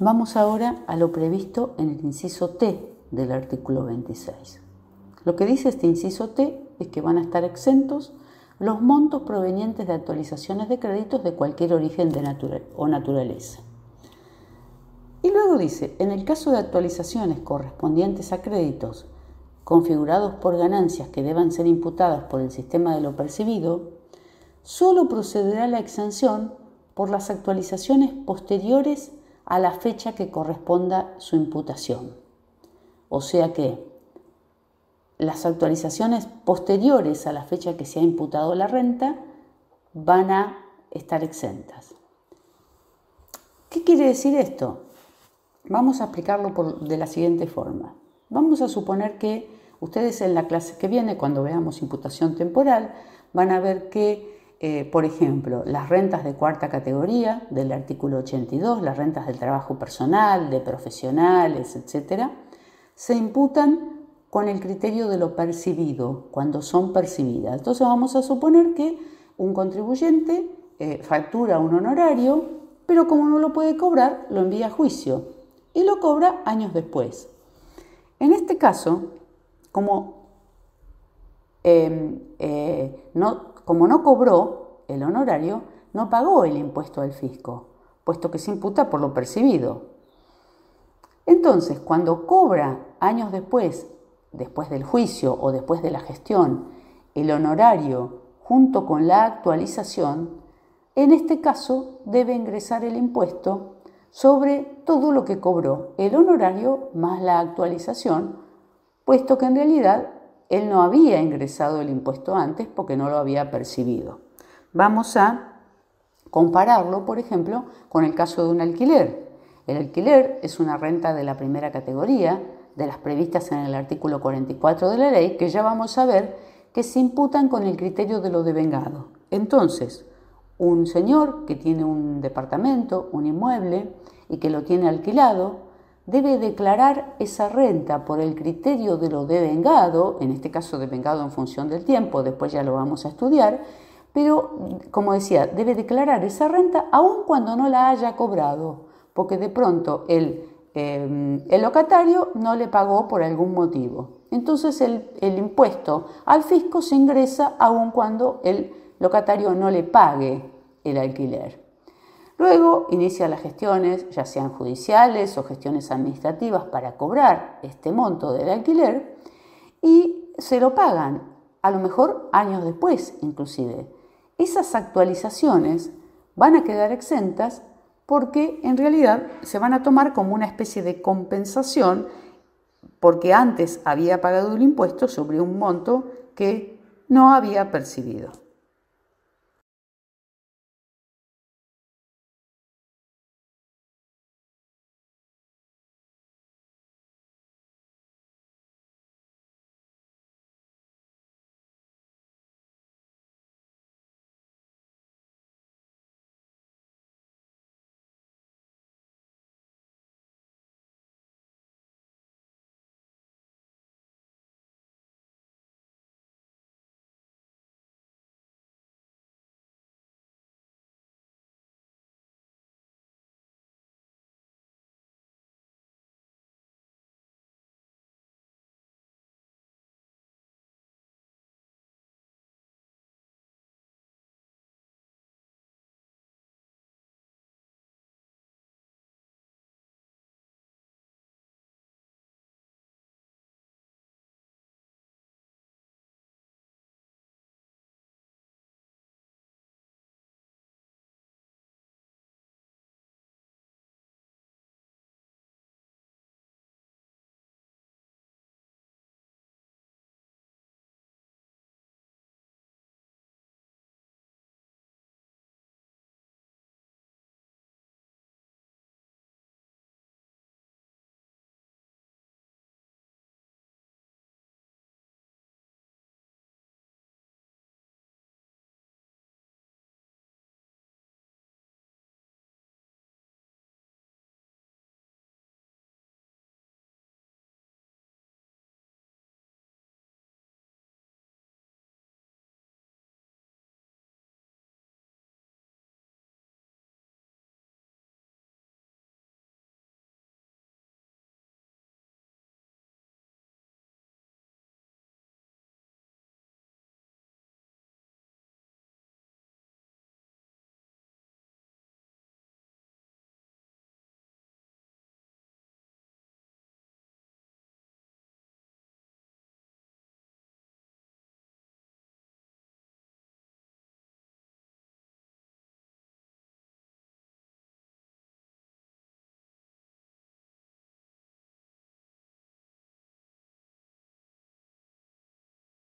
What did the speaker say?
Vamos ahora a lo previsto en el inciso T del artículo 26. Lo que dice este inciso T es que van a estar exentos los montos provenientes de actualizaciones de créditos de cualquier origen o naturaleza. Y luego dice, en el caso de actualizaciones correspondientes a créditos configurados por ganancias que deban ser imputadas por el sistema de lo percibido, solo procederá la exención por las actualizaciones posteriores a la fecha que corresponda su imputación. O sea que las actualizaciones posteriores a la fecha que se ha imputado la renta van a estar exentas. ¿Qué quiere decir esto? Vamos a explicarlo de la siguiente forma. Vamos a suponer que ustedes en la clase que viene, cuando veamos imputación temporal, van a ver que eh, por ejemplo, las rentas de cuarta categoría del artículo 82, las rentas del trabajo personal, de profesionales, etc., se imputan con el criterio de lo percibido, cuando son percibidas. Entonces vamos a suponer que un contribuyente eh, factura un honorario, pero como no lo puede cobrar, lo envía a juicio y lo cobra años después. En este caso, como em, eh, no, como no cobró el honorario, no pagó el impuesto al fisco, puesto que se imputa por lo percibido. Entonces, cuando cobra años después, después del juicio o después de la gestión, el honorario junto con la actualización, en este caso debe ingresar el impuesto sobre todo lo que cobró el honorario más la actualización, puesto que en realidad él no había ingresado el impuesto antes porque no lo había percibido. Vamos a compararlo, por ejemplo, con el caso de un alquiler. El alquiler es una renta de la primera categoría, de las previstas en el artículo 44 de la ley, que ya vamos a ver que se imputan con el criterio de lo devengado. Entonces, un señor que tiene un departamento, un inmueble, y que lo tiene alquilado, debe declarar esa renta por el criterio de lo devengado, en este caso devengado en función del tiempo, después ya lo vamos a estudiar, pero como decía, debe declarar esa renta aun cuando no la haya cobrado, porque de pronto el, el locatario no le pagó por algún motivo. Entonces el, el impuesto al fisco se ingresa aun cuando el locatario no le pague el alquiler. Luego inicia las gestiones, ya sean judiciales o gestiones administrativas, para cobrar este monto del alquiler y se lo pagan, a lo mejor años después inclusive. Esas actualizaciones van a quedar exentas porque en realidad se van a tomar como una especie de compensación porque antes había pagado el impuesto sobre un monto que no había percibido.